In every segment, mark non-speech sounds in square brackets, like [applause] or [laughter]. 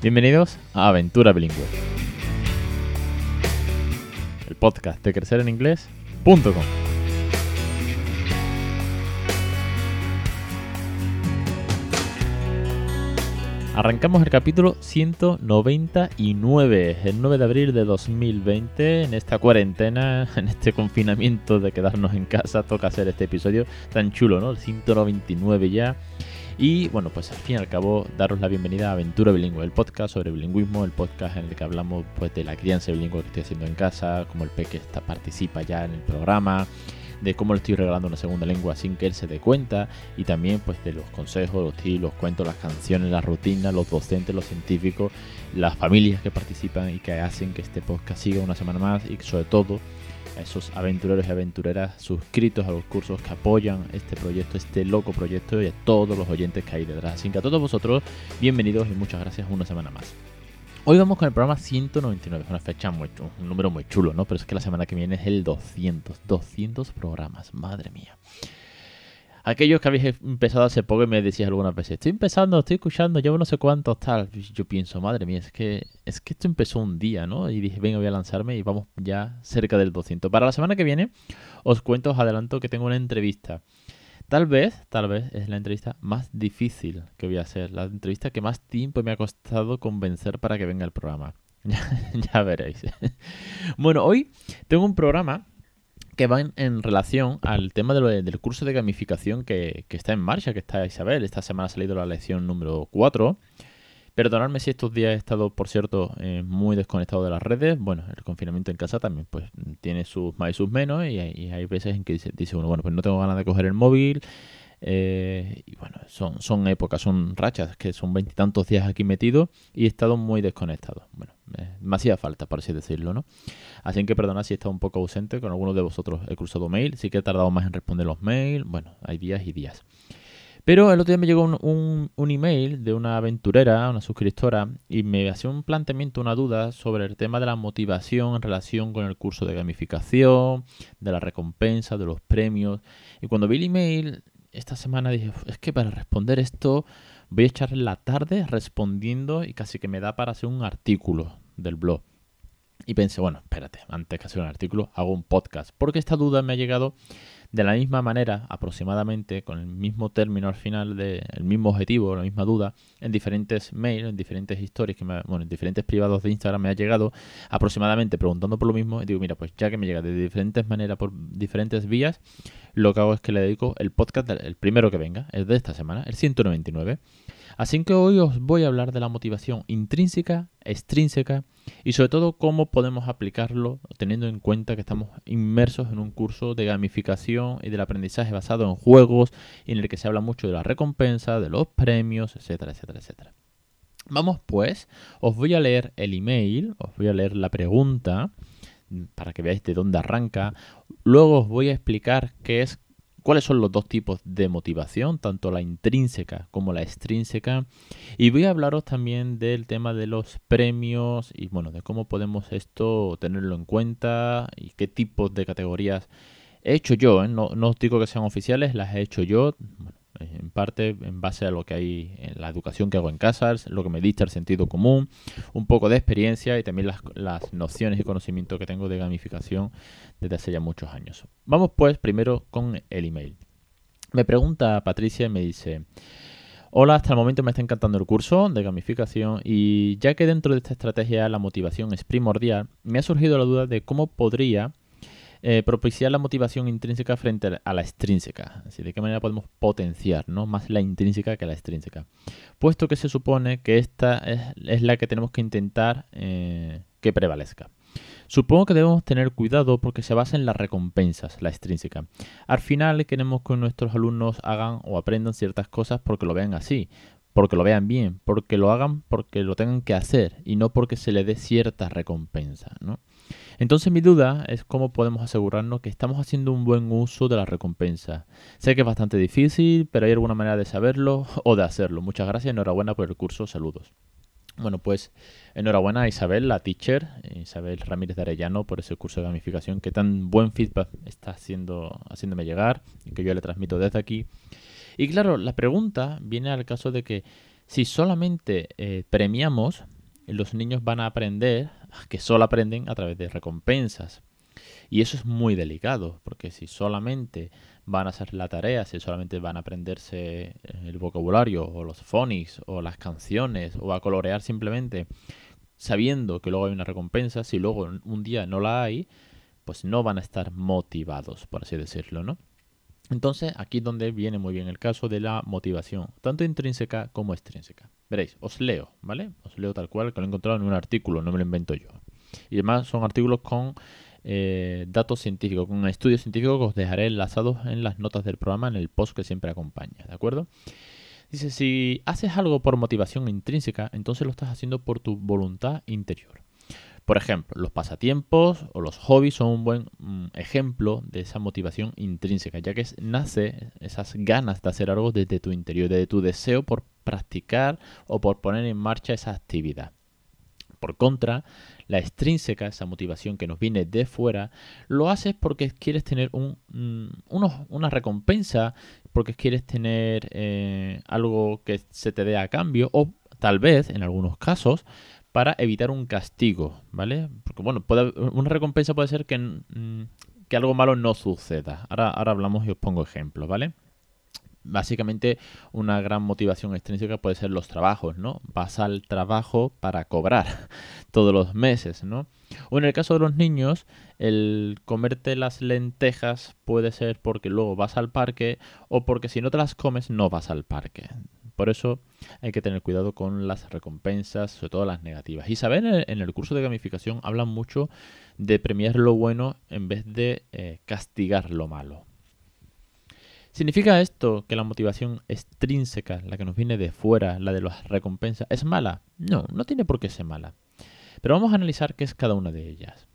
Bienvenidos a Aventura Bilingüe, el podcast de crecereninglés.com. Arrancamos el capítulo 199, el 9 de abril de 2020, en esta cuarentena, [laughs] en este confinamiento de quedarnos en casa, toca hacer este episodio tan chulo, ¿no? El 199 ya. Y bueno, pues al fin y al cabo, daros la bienvenida a Aventura Bilingüe, el podcast sobre bilingüismo, el podcast en el que hablamos pues de la crianza bilingüe que estoy haciendo en casa, cómo el peque está, participa ya en el programa, de cómo le estoy regalando una segunda lengua sin que él se dé cuenta y también pues de los consejos, los tips, los cuentos, las canciones, las rutinas, los docentes, los científicos, las familias que participan y que hacen que este podcast siga una semana más y sobre todo a esos aventureros y aventureras suscritos a los cursos que apoyan este proyecto, este loco proyecto y a todos los oyentes que hay detrás. Así que a todos vosotros, bienvenidos y muchas gracias una semana más. Hoy vamos con el programa 199, es una fecha muy, un número muy chulo, ¿no? Pero es que la semana que viene es el 200, 200 programas, madre mía. Aquellos que habéis empezado hace poco y me decís algunas veces, estoy empezando, estoy escuchando, llevo no sé cuántos tal. Yo pienso, madre mía, es que, es que esto empezó un día, ¿no? Y dije, venga, voy a lanzarme y vamos ya cerca del 200. Para la semana que viene, os cuento, os adelanto que tengo una entrevista. Tal vez, tal vez es la entrevista más difícil que voy a hacer, la entrevista que más tiempo me ha costado convencer para que venga el programa. [laughs] ya veréis. [laughs] bueno, hoy tengo un programa que van en relación al tema del curso de gamificación que, está en marcha, que está Isabel. Esta semana ha salido la lección número 4. Perdonadme si estos días he estado, por cierto, eh, muy desconectado de las redes. Bueno, el confinamiento en casa también pues tiene sus más y sus menos y hay, veces en que dice, dice, uno, bueno, pues no tengo ganas de coger el móvil. Eh, y bueno, son, son épocas, son rachas, que son veintitantos días aquí metido y he estado muy desconectado. Bueno, me hacía falta, por así decirlo, ¿no? Así que perdonad si he estado un poco ausente, con algunos de vosotros he cruzado mail, sí que he tardado más en responder los mails, bueno, hay días y días. Pero el otro día me llegó un, un, email de una aventurera, una suscriptora, y me hacía un planteamiento, una duda sobre el tema de la motivación en relación con el curso de gamificación, de la recompensa, de los premios. Y cuando vi el email esta semana dije, es que para responder esto voy a echar la tarde respondiendo y casi que me da para hacer un artículo del blog. Y pensé, bueno, espérate, antes que hacer un artículo, hago un podcast. Porque esta duda me ha llegado de la misma manera, aproximadamente, con el mismo término al final, de, el mismo objetivo, la misma duda, en diferentes mails, en diferentes historias, que bueno, en diferentes privados de Instagram me ha llegado aproximadamente preguntando por lo mismo. Y digo, mira, pues ya que me llega de diferentes maneras, por diferentes vías, lo que hago es que le dedico el podcast, el primero que venga, el de esta semana, el 199 Así que hoy os voy a hablar de la motivación intrínseca, extrínseca y sobre todo cómo podemos aplicarlo teniendo en cuenta que estamos inmersos en un curso de gamificación y del aprendizaje basado en juegos en el que se habla mucho de la recompensa, de los premios, etcétera, etcétera, etcétera. Vamos pues, os voy a leer el email, os voy a leer la pregunta para que veáis de dónde arranca. Luego os voy a explicar qué es cuáles son los dos tipos de motivación, tanto la intrínseca como la extrínseca. Y voy a hablaros también del tema de los premios y bueno, de cómo podemos esto tenerlo en cuenta y qué tipos de categorías he hecho yo. ¿eh? No, no, os digo que sean oficiales, las he hecho yo. En parte en base a lo que hay en la educación que hago en casa, lo que me dicta el sentido común, un poco de experiencia y también las, las nociones y conocimiento que tengo de gamificación desde hace ya muchos años. Vamos pues primero con el email. Me pregunta Patricia y me dice, hola, hasta el momento me está encantando el curso de gamificación y ya que dentro de esta estrategia la motivación es primordial, me ha surgido la duda de cómo podría eh, propiciar la motivación intrínseca frente a la extrínseca. De qué manera podemos potenciar más la intrínseca que la extrínseca. Puesto que se supone que esta es, la que tenemos que intentar eh, que prevalezca. Supongo que debemos tener cuidado porque se basa en las recompensas, la extrínseca. Al final queremos que nuestros alumnos hagan o aprendan ciertas cosas porque lo vean así, porque lo vean bien, porque lo hagan porque lo tengan que hacer y no porque se le dé cierta recompensa. ¿no? Entonces mi duda es cómo podemos asegurarnos que estamos haciendo un buen uso de la recompensa. Sé que es bastante difícil, pero hay alguna manera de saberlo [laughs] o de hacerlo. Muchas gracias, enhorabuena por el curso, saludos. Bueno, pues enhorabuena a Isabel, la teacher, Isabel Ramírez de Arellano, por ese curso de gamificación que tan buen feedback está haciendo, haciéndome llegar y que yo le transmito desde aquí. Y claro, la pregunta viene al caso de que Si solamente eh, premiamos, los niños van a aprender que solo aprenden a través de recompensas. Y eso es muy delicado, porque si solamente van a hacer la tarea, si solamente van a aprenderse eh, el vocabulario o los phonics o las canciones o a colorear simplemente sabiendo que luego hay una recompensa, si luego un día no la hay, pues no van a estar motivados, por así decirlo, ¿no? Entonces, aquí es donde viene muy bien el caso de la motivación, tanto intrínseca como extrínseca. Veréis, os leo, ¿vale? Os leo tal cual, que lo he encontrado en un artículo, no me lo invento yo. Y además son artículos con eh, datos científicos, con estudios científicos que os dejaré enlazados en las notas del programa, en el post que siempre acompaña, ¿de acuerdo? Dice, si haces algo por motivación intrínseca, entonces lo estás haciendo por tu voluntad interior. Por ejemplo, los pasatiempos o los hobbies son un buen mm, ejemplo de esa motivación intrínseca, ya que nace esas ganas de hacer algo desde tu interior, desde tu deseo por practicar o por poner en marcha esa actividad. Por contra, la extrínseca, esa motivación que nos viene de fuera, lo haces porque quieres tener mm, una recompensa, porque quieres tener eh, algo que se te dé a cambio, o tal vez, en algunos casos, para evitar un castigo, ¿vale? Porque, bueno, una recompensa puede ser que, mm, que algo malo no suceda. Ahora, ahora hablamos y os pongo ejemplos, ¿vale? básicamente una gran motivación extrínseca puede ser los trabajos, ¿no? Vas al trabajo para cobrar [laughs] todos los meses, ¿no? O en el caso de los niños, el comerte las lentejas puede ser porque luego vas al parque o porque si no te las comes no vas al parque. Por eso hay que tener cuidado con las recompensas, sobre todo las negativas. Isabel en el curso de gamificación habla mucho de premiar lo bueno en vez de eh, castigar lo malo. ¿Significa esto que la motivación extrínseca, la que nos viene de fuera, la de las recompensas, es mala? No, no tiene por qué ser mala. Pero vamos a analizar qué es cada una de ellas.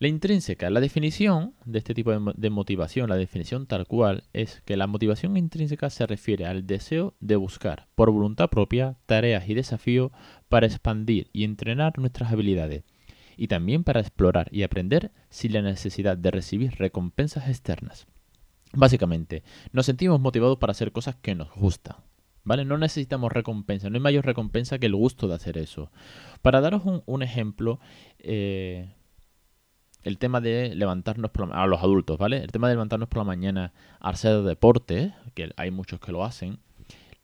La intrínseca, la definición de este tipo de, motivación, la definición tal cual, es que la motivación intrínseca se refiere al deseo de buscar, por voluntad propia, tareas y desafíos para expandir y entrenar nuestras habilidades, y también para explorar y aprender sin la necesidad de recibir recompensas externas. Básicamente, nos sentimos motivados para hacer cosas que nos gustan. ¿Vale? No necesitamos recompensa, no hay mayor recompensa que el gusto de hacer eso. Para daros un, ejemplo, eh, el tema de levantarnos por la, los adultos, ¿vale? El tema de levantarnos por la mañana a hacer deporte, que hay muchos que lo hacen,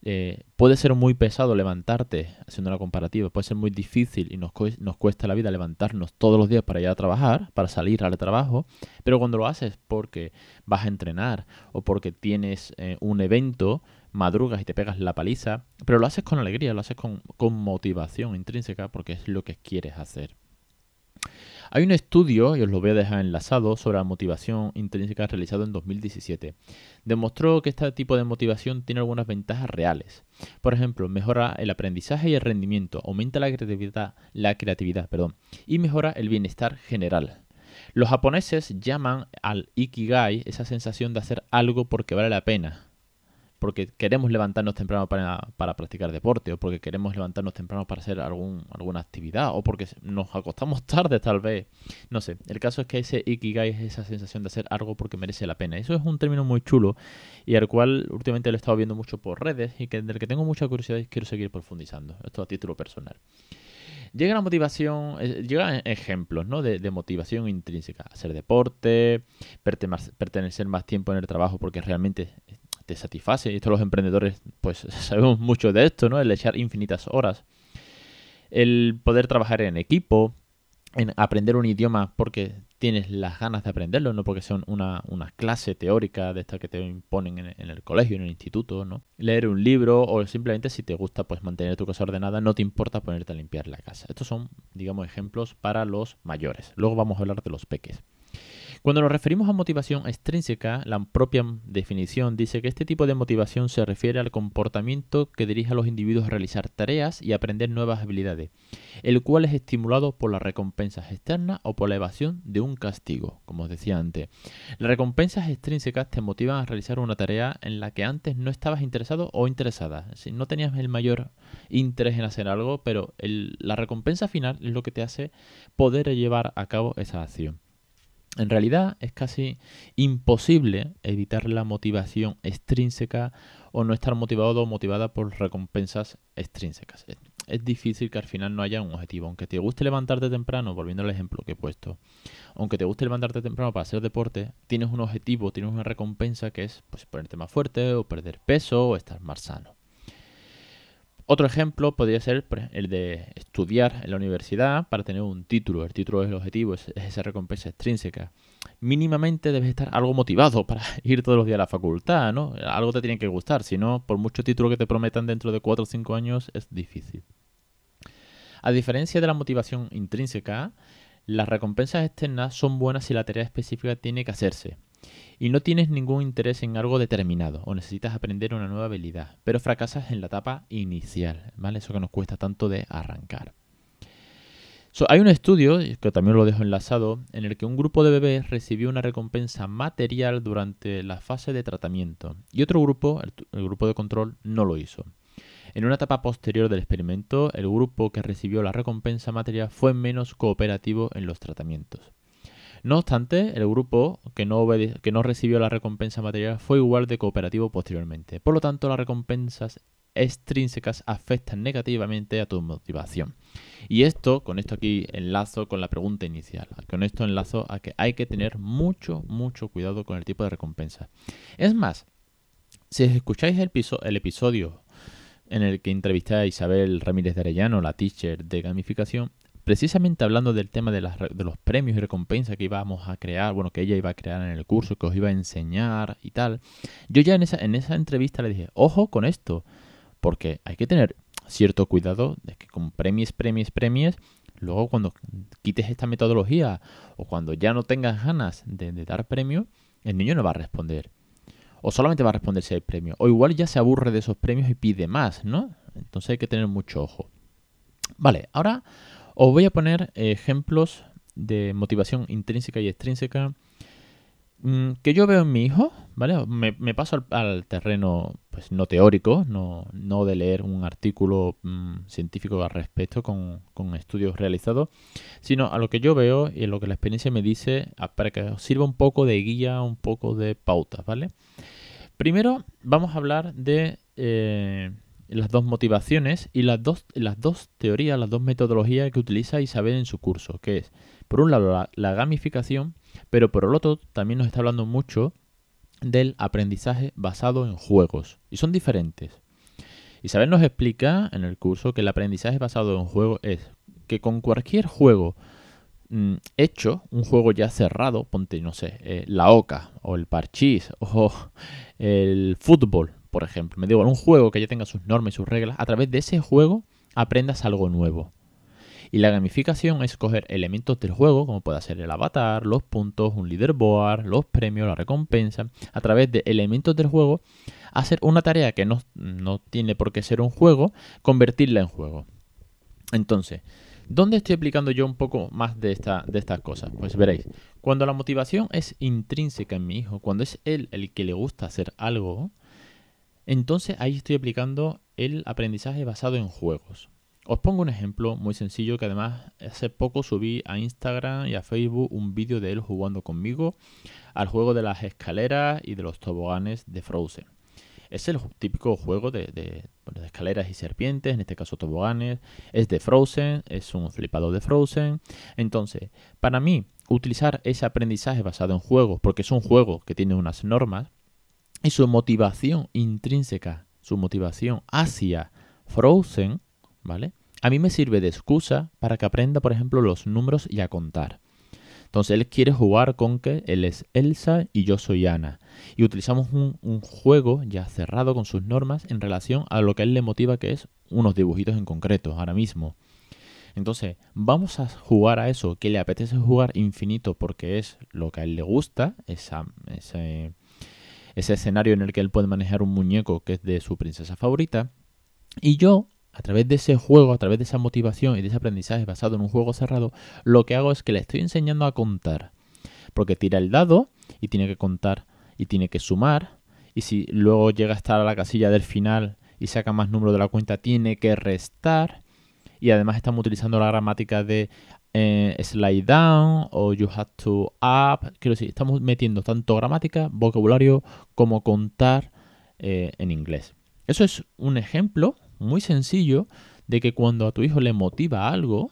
eh, puede ser muy pesado levantarte, haciendo una comparativa, puede ser muy difícil y nos, nos cuesta la vida levantarnos todos los días para ir a trabajar, para salir al trabajo, pero cuando lo haces porque vas a entrenar o porque tienes eh, un evento, madrugas y te pegas la paliza, pero lo haces con alegría, lo haces con, con motivación intrínseca porque es lo que quieres hacer. Hay un estudio, y os lo voy a dejar enlazado, sobre la motivación intrínseca realizado en 2017. Demostró que este tipo de motivación tiene algunas ventajas reales. Por ejemplo, mejora el aprendizaje y el rendimiento, aumenta la creatividad, la creatividad perdón, y mejora el bienestar general. Los japoneses llaman al ikigai esa sensación de hacer algo porque vale la pena porque queremos levantarnos temprano para, practicar deporte, o porque queremos levantarnos temprano para hacer algún, alguna actividad, o porque nos acostamos [laughs] tarde tal vez. No sé, el caso es que ese ikigai es esa sensación de hacer algo porque merece la pena. Eso es un término muy chulo y al cual últimamente lo he estado viendo mucho por redes y que, del que tengo mucha curiosidad y quiero seguir profundizando. Esto a título personal. Llega la motivación, eh, llegan ejemplos ¿no? de, motivación intrínseca. Hacer deporte, pertenecer más tiempo en el trabajo porque realmente te satisface. Y esto los emprendedores, pues [laughs] sabemos mucho de esto, ¿no? El echar infinitas horas. El poder trabajar en equipo, en aprender un idioma porque tienes las ganas de aprenderlo, no porque sea una, clase teórica de esta que te imponen en, el colegio, en el instituto, ¿no? Leer un libro o simplemente si te gusta pues mantener tu casa ordenada, no te importa ponerte a limpiar la casa. Estos son, digamos, ejemplos para los mayores. Luego vamos a hablar de los peques. Cuando nos referimos a motivación extrínseca, la propia definición dice que este tipo de motivación se refiere al comportamiento que dirige a los individuos a realizar tareas y aprender nuevas habilidades, el cual es estimulado por las recompensas externas o por la evasión de un castigo, como os decía antes. Las recompensas extrínsecas te motivan a realizar una tarea en la que antes no estabas interesado o interesada. Si no tenías el mayor interés en hacer algo, pero la recompensa final es lo que te hace poder llevar a cabo esa acción. En realidad es casi imposible evitar la motivación extrínseca o no estar motivado o motivada por recompensas extrínsecas. Es difícil que al final no haya un objetivo. Aunque te guste levantarte temprano, volviendo al ejemplo que he puesto, aunque te guste levantarte temprano para hacer deporte, tienes un objetivo, tienes una recompensa que es pues, ponerte más fuerte o perder peso o estar más sano. Otro ejemplo podría ser el de estudiar en la universidad para tener un título. El título es el objetivo, es, esa recompensa extrínseca. Mínimamente debes estar algo motivado [laughs] para ir todos los días a la facultad, ¿no? Algo te tiene que gustar, si no, por mucho título que te prometan dentro de 4 o 5 años, es difícil. A diferencia de la motivación intrínseca, las recompensas externas son buenas si la tarea específica tiene que hacerse y no tienes ningún interés en algo determinado o necesitas aprender una nueva habilidad, pero fracasas en la etapa inicial, ¿vale? Eso que nos cuesta tanto de arrancar. hay un estudio, que también lo dejo enlazado, en el que un grupo de bebés recibió una recompensa material durante la fase de tratamiento y otro grupo, el grupo de control, no lo hizo. En una etapa posterior del experimento, el grupo que recibió la recompensa material fue menos cooperativo en los tratamientos. No obstante, el grupo que no, recibió la recompensa material fue igual de cooperativo posteriormente. Por lo tanto, las recompensas extrínsecas afectan negativamente a tu motivación. Y esto, con esto aquí enlazo con la pregunta inicial. Con esto enlazo a que hay que tener mucho, mucho cuidado con el tipo de recompensa. Es más, si escucháis el, el episodio en el que entrevisté a Isabel Ramírez de Arellano, la teacher de gamificación, precisamente hablando del tema de, los premios y recompensas que íbamos a crear, bueno, que ella iba a crear en el curso, que os iba a enseñar y tal, yo ya en esa, en esa entrevista le dije, ojo con esto, porque hay que tener cierto cuidado de que con premios, premios, premios, luego cuando quites esta metodología o cuando ya no tengas ganas de, de dar premio, el niño no va a responder. O solamente va a responder si hay premio. O igual ya se aburre de esos premios y pide más, ¿no? Entonces hay que tener mucho ojo. Vale, ahora os voy a poner ejemplos de motivación intrínseca y extrínseca mm, que yo veo en mi hijo, ¿vale? Me, paso al, terreno pues no teórico, no, no, de leer un artículo mm, científico al respecto con, con, estudios realizados, sino a lo que yo veo y a lo que la experiencia me dice para que os sirva un poco de guía, un poco de pauta, ¿vale? Primero vamos a hablar de eh, las dos motivaciones y las dos, las dos teorías, las dos metodologías que utiliza Isabel en su curso, que es, por un lado, la, gamificación, pero por el otro también nos está hablando mucho del aprendizaje basado en juegos. Y son diferentes. Isabel nos explica en el curso que el aprendizaje basado en juegos es que con cualquier juego mm, hecho, un juego ya cerrado, ponte, no sé, eh, la oca o el parchís o [laughs] el fútbol, por ejemplo, me digo, un juego que ya tenga sus normas y sus reglas, a través de ese juego aprendas algo nuevo. Y la gamificación es coger elementos del juego, como puede ser el avatar, los puntos, un leaderboard, los premios, la recompensa, a través de elementos del juego, hacer una tarea que no, no tiene por qué ser un juego, convertirla en juego. Entonces, ¿Dónde estoy aplicando yo un poco más de, esta, de estas cosas? Pues veréis, cuando la motivación es intrínseca en mi hijo, cuando es él el que le gusta hacer algo, entonces ahí estoy aplicando el aprendizaje basado en juegos. Os pongo un ejemplo muy sencillo que además hace poco subí a Instagram y a Facebook un vídeo de él jugando conmigo al juego de las escaleras y de los toboganes de Frozen. Es el típico juego de, de, escaleras y serpientes, en este caso toboganes. Es de Frozen, es un flipado de Frozen. Entonces, para mí, utilizar ese aprendizaje basado en juegos, porque es un juego que tiene unas normas, y su motivación intrínseca, su motivación hacia Frozen, ¿vale? A mí me sirve de excusa para que aprenda, por ejemplo, los números y a contar. Entonces él quiere jugar con que él es Elsa y yo soy Ana. Y utilizamos un, juego ya cerrado con sus normas en relación a lo que a él le motiva, que es unos dibujitos en concreto, ahora mismo. Entonces, vamos a jugar a eso que le apetece jugar infinito porque es lo que a él le gusta, esa, ese, ese escenario en el que él puede manejar un muñeco que es de su princesa favorita. Y yo, a través de ese juego, a través de esa motivación y de ese aprendizaje basado en un juego cerrado, lo que hago es que le estoy enseñando a contar. Porque tira el dado y tiene que contar y tiene que sumar. Y si luego llega a estar a la casilla del final y saca más número de la cuenta, tiene que restar. y además estamos utilizando la gramática de eh, slide down o you have to up. Quiero decir, estamos metiendo tanto gramática, vocabulario como contar eh, en inglés. Eso es un ejemplo muy sencillo de que cuando a tu hijo le motiva algo,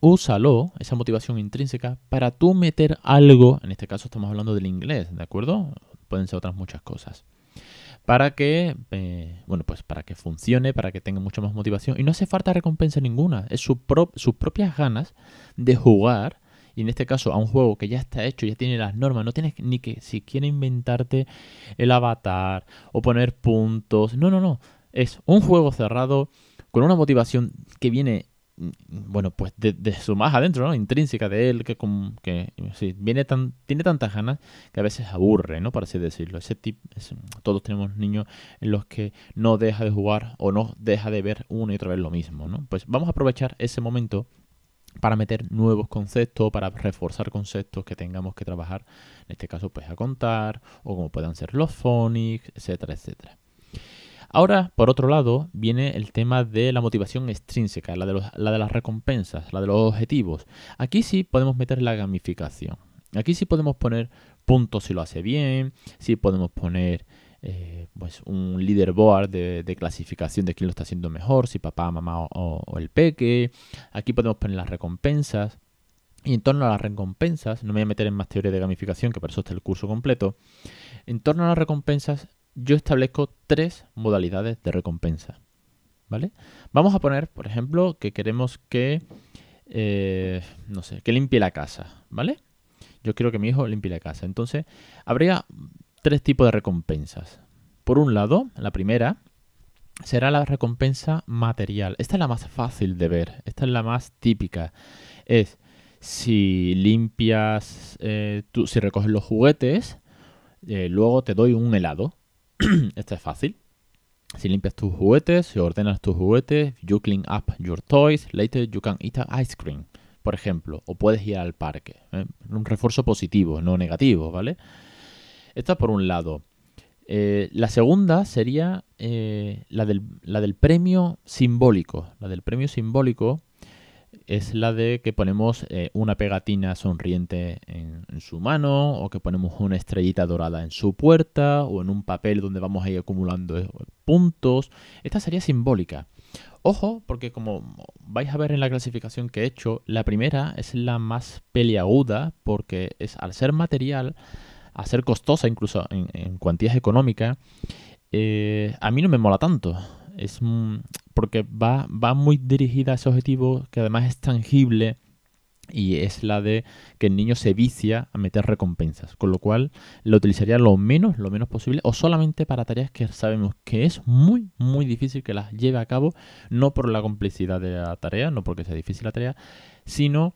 úsalo, esa motivación intrínseca, para tú meter algo, en este caso estamos hablando del inglés, ¿de acuerdo? Pueden ser otras muchas cosas para que, eh, bueno, pues para que funcione, para que tenga mucha más motivación. Y no hace falta recompensa ninguna, es sus propias ganas de jugar. Y en este caso, a un juego que ya está hecho, ya tiene las normas, no tienes ni que siquiera inventarte el avatar o poner puntos. No, no, no. Es un juego cerrado con una motivación que viene bueno, pues de, su más adentro, ¿no? Intrínseca de él, que, que sí, viene tan, tiene tantas ganas que a veces aburre, ¿no? Para así decirlo. Ese tipo, todos tenemos niños en los que no deja de jugar o no deja de ver una y otra vez lo mismo, ¿no? Pues vamos a aprovechar ese momento para meter nuevos conceptos, para reforzar conceptos que tengamos que trabajar, en este caso, pues a contar, o como puedan ser los phonics, etcétera, etcétera. Ahora, por otro lado, viene el tema de la motivación extrínseca, la de, la de las recompensas, la de los objetivos. Aquí sí podemos meter la gamificación. Aquí sí podemos poner puntos si lo hace bien, sí podemos poner eh, pues un leaderboard de, de, clasificación de quién lo está haciendo mejor, si papá, mamá o, el peque. Aquí podemos poner las recompensas. Y en torno a las recompensas, no me voy a meter en más teoría de gamificación, que por eso está el curso completo. En torno a las recompensas, yo establezco tres modalidades de recompensa. ¿Vale? Vamos a poner, por ejemplo, que queremos que, eh, no sé, que limpie la casa, ¿vale? Yo quiero que mi hijo limpie la casa. Entonces, habría tres tipos de recompensas. Por un lado, la primera será la recompensa material. Esta es la más fácil de ver, esta es la más típica. Es si limpias, eh, tú, si recoges los juguetes, eh, luego te doy un helado. [clears throat] Esta es fácil. Si limpias tus juguetes, si ordenas tus juguetes, you clean up your toys, later you can eat ice cream, por ejemplo, o puedes ir al parque. ¿eh? Un refuerzo positivo, no negativo, ¿vale? Esta por un lado. Eh, la segunda sería eh, la, del, la del premio simbólico. La del premio simbólico es la de que ponemos eh, una pegatina sonriente en, su mano o que ponemos una estrellita dorada en su puerta o en un papel donde vamos a ir acumulando eh, puntos. Esta sería simbólica. Ojo, porque como vais a ver en la clasificación que he hecho, la primera es la más peliaguda porque es al ser material, a ser costosa incluso en, cuantías económicas, eh, a mí no me mola tanto. Es porque va, va muy dirigida a ese objetivo que además es tangible y es la de que el niño se vicia a meter recompensas, con lo cual lo utilizaría lo menos, lo menos posible, o solamente para tareas que sabemos que es muy, muy difícil que las lleve a cabo, no por la complicidad de la tarea, no porque sea difícil la tarea, sino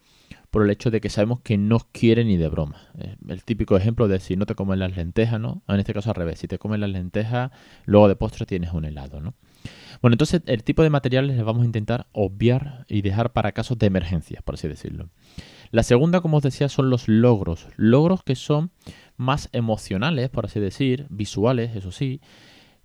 por el hecho de que sabemos que no quiere ni de broma. El típico ejemplo de si no te comes las lentejas, ¿no? En este caso al revés, si te comes las lentejas, luego de postre tienes un helado, ¿no? Bueno, entonces el tipo de materiales les vamos a intentar obviar y dejar para casos de emergencia, por así decirlo. La segunda, como os decía, son los logros. Logros que son más emocionales, por así decir, visuales, eso sí,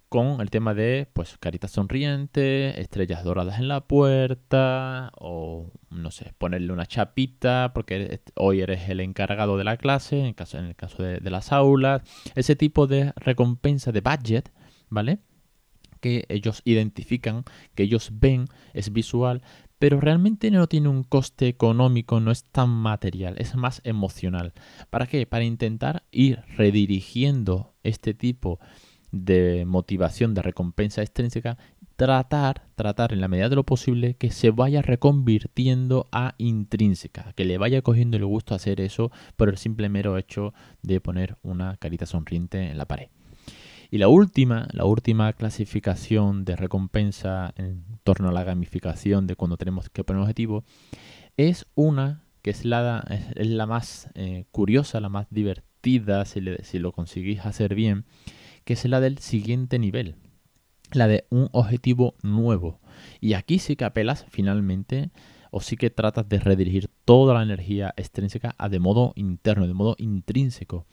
con el tema de pues caritas sonrientes, estrellas doradas en la puerta o no sé, ponerle una chapita porque hoy eres el encargado de la clase, en, caso, en el caso de, de las aulas, ese tipo de recompensa de budget, ¿vale? Que ellos identifican, que ellos ven, es visual, pero realmente no tiene un coste económico, no es tan material, es más emocional. ¿Para qué? Para intentar ir redirigiendo este tipo de motivación, de recompensa extrínseca, tratar, tratar en la medida de lo posible que se vaya reconvirtiendo a intrínseca, que le vaya cogiendo el gusto a hacer eso por el simple mero hecho de poner una carita sonriente en la pared. Y la última, la última clasificación de recompensa en torno a la gamificación de cuando tenemos que poner objetivo es una que es la, es la más eh, curiosa, la más divertida, si, si lo conseguís hacer bien, que es la del siguiente nivel, la de un objetivo nuevo. Y aquí sí que apelas finalmente o sí que tratas de redirigir toda la energía extrínseca a de modo interno, de modo intrínseco.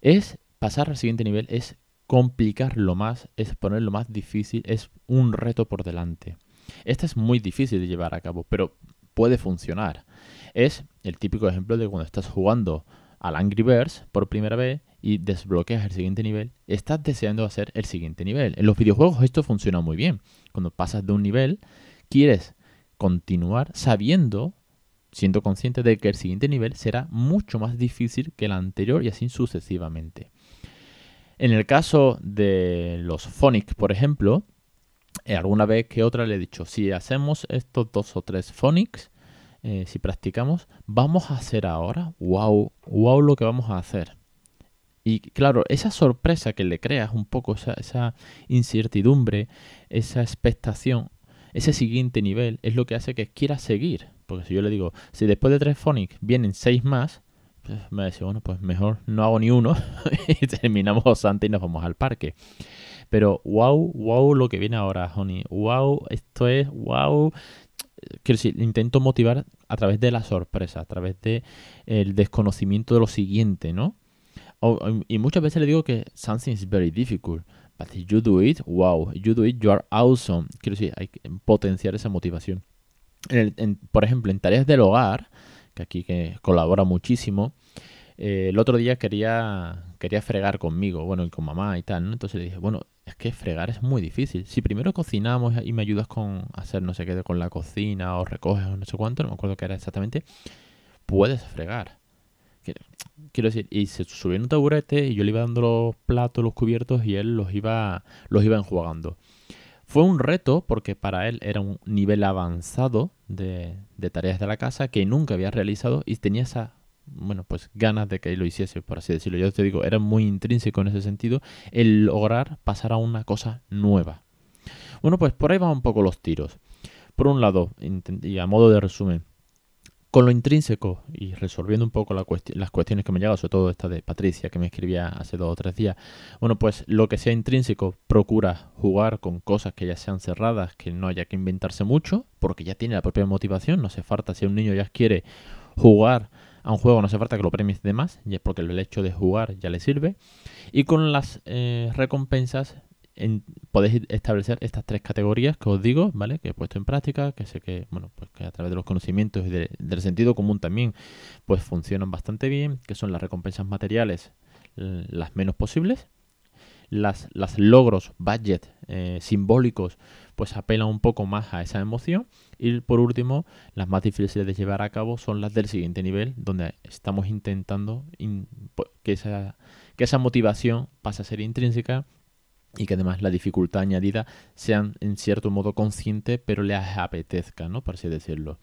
Es pasar al siguiente nivel, es complicarlo más, es ponerlo más difícil, es un reto por delante. Esta es muy difícil de llevar a cabo, pero puede funcionar. Es el típico ejemplo de cuando estás jugando al Angry Birds por primera vez y desbloqueas el siguiente nivel, estás deseando hacer el siguiente nivel. En los videojuegos esto funciona muy bien. Cuando pasas de un nivel, quieres continuar sabiendo, siendo consciente de que el siguiente nivel será mucho más difícil que el anterior y así sucesivamente. En el caso de los Phonics, por ejemplo, eh, alguna vez que otra le he dicho, si hacemos estos dos o tres Phonics, eh, si practicamos, vamos a hacer ahora, wow, wow lo que vamos a hacer. Y claro, esa sorpresa que le creas un poco, esa, incertidumbre, esa expectación, ese siguiente nivel, es lo que hace que quiera seguir. Porque si yo le digo, si después de tres Phonics vienen seis más, me dice, bueno, pues mejor no hago ni uno [laughs] y terminamos antes y nos vamos al parque. Pero wow, wow lo que viene ahora, Honey. Wow, esto es wow. Quiero decir, intento motivar a través de la sorpresa, a través de el desconocimiento de lo siguiente, ¿no? y muchas veces le digo que something is very difficult, but if you do it, wow, you do it, you are awesome. Quiero decir, hay que potenciar esa motivación. por ejemplo, en tareas del hogar, que aquí que colabora muchísimo, eh, el otro día quería, quería fregar conmigo, bueno, y con mamá y tal, ¿no? Entonces le dije, bueno, es que fregar es muy difícil. Si primero cocinamos y me ayudas con hacer no sé qué con la cocina o recoges o no sé cuánto, no me acuerdo qué era exactamente, puedes fregar. Quiero decir, y se subió en un taburete y yo le iba dando los platos, los cubiertos y él los iba, los iba enjuagando. Fue un reto porque para él era un nivel avanzado de, tareas de la casa que nunca había realizado y tenía esa bueno, pues ganas de que lo hiciese, por así decirlo. Yo te digo, era muy intrínseco en ese sentido el lograr pasar a una cosa nueva. Bueno, pues por ahí van un poco los tiros. Por un lado, y a modo de resumen, con lo intrínseco y resolviendo un poco las cuestiones que me llegan, sobre todo esta de Patricia que me escribía hace dos o tres días, bueno, pues lo que sea intrínseco, procura jugar con cosas que ya sean cerradas, que no haya que inventarse mucho, porque ya tiene la propia motivación, no hace falta, si un niño ya quiere jugar a un juego, no hace falta que lo premies de más, porque el hecho de jugar ya le sirve. Y con las eh, recompensas podéis establecer estas tres categorías que os digo, ¿vale? Que he puesto en práctica, que sé que, bueno, pues que a través de los conocimientos y del sentido común también, pues funcionan bastante bien, que son las recompensas materiales las menos posibles, las, las logros, budget, eh, simbólicos, pues apelan un poco más a esa emoción. Y por último, las más difíciles de llevar a cabo son las del siguiente nivel, donde estamos intentando que, esa, que esa motivación pase a ser intrínseca y que además la dificultad añadida sean en cierto modo consciente, pero les apetezca, ¿no? Por así decirlo.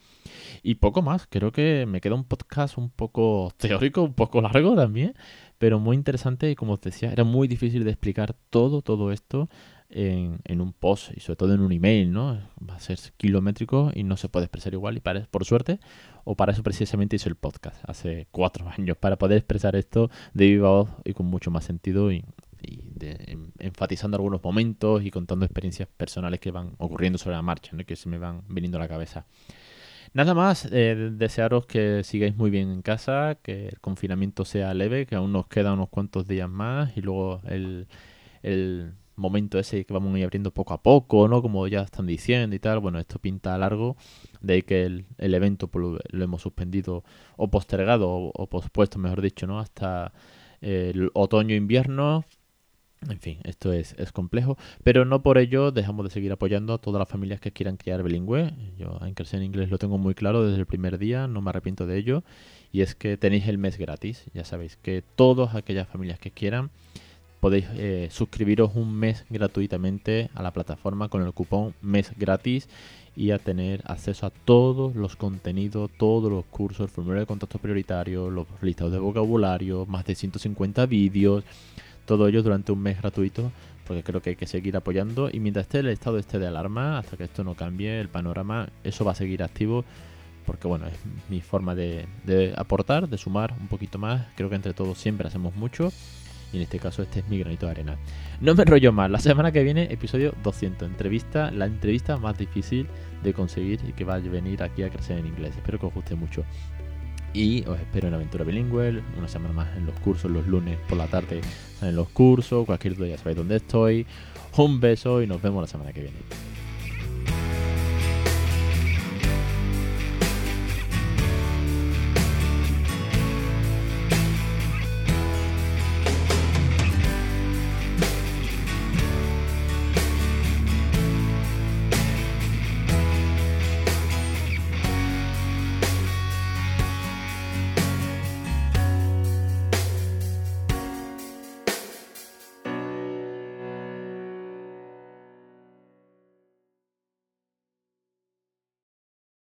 Y poco más, creo que me queda un podcast un poco [laughs] teórico, un poco largo también, pero muy interesante y como os decía, era muy difícil de explicar todo, todo esto en, en, un post y sobre todo en un email, ¿no? Va a ser kilométrico y no se puede expresar igual y para, por suerte, o para eso precisamente hice el podcast hace cuatro [laughs] años, para poder expresar esto de viva voz y con mucho más sentido y, y em, enfatizando algunos momentos y contando experiencias personales que van ocurriendo sobre la marcha, que se me van viniendo a la cabeza. Nada más, eh, desearos que sigáis muy bien en casa, que el confinamiento sea leve, que aún nos quedan unos cuantos días más y luego el, el momento ese que vamos a ir abriendo poco a poco, ¿no? Como ya están diciendo y tal. Bueno, esto pinta largo, de ahí que el, el evento pues, lo, hemos suspendido o postergado o, o pospuesto, mejor dicho, ¿no? Hasta el otoño-invierno en fin, esto es, complejo, pero no por ello dejamos de seguir apoyando a todas las familias que quieran criar bilingüe. Yo en Crecer en Inglés lo tengo muy claro desde el primer día, no me arrepiento de ello. Y es que tenéis el mes gratis. Ya sabéis que todas aquellas familias que quieran podéis eh, suscribiros un mes gratuitamente a la plataforma con el cupón mes gratis y a tener acceso a todos los contenidos, todos los cursos, el formulario de contacto prioritario, los listados de vocabulario, más de 150 vídeos todo ello durante un mes gratuito, porque creo que hay que seguir apoyando. Y mientras esté el estado este de alarma, hasta que esto no cambie el panorama, eso va a seguir activo. Porque bueno, es mi forma de, aportar, de sumar un poquito más. Creo que entre todos siempre hacemos mucho. Y en este caso este es mi granito de arena. No me enrollo más. La semana que viene, episodio 200. Entrevista, la entrevista más difícil de conseguir y que va a venir aquí a crecer en inglés. Espero que os guste mucho. Y os espero en Aventura Bilingüe, una semana más en los cursos, los lunes por la tarde en los cursos, cualquier duda ya sabéis dónde estoy. Un beso y nos vemos la semana que viene.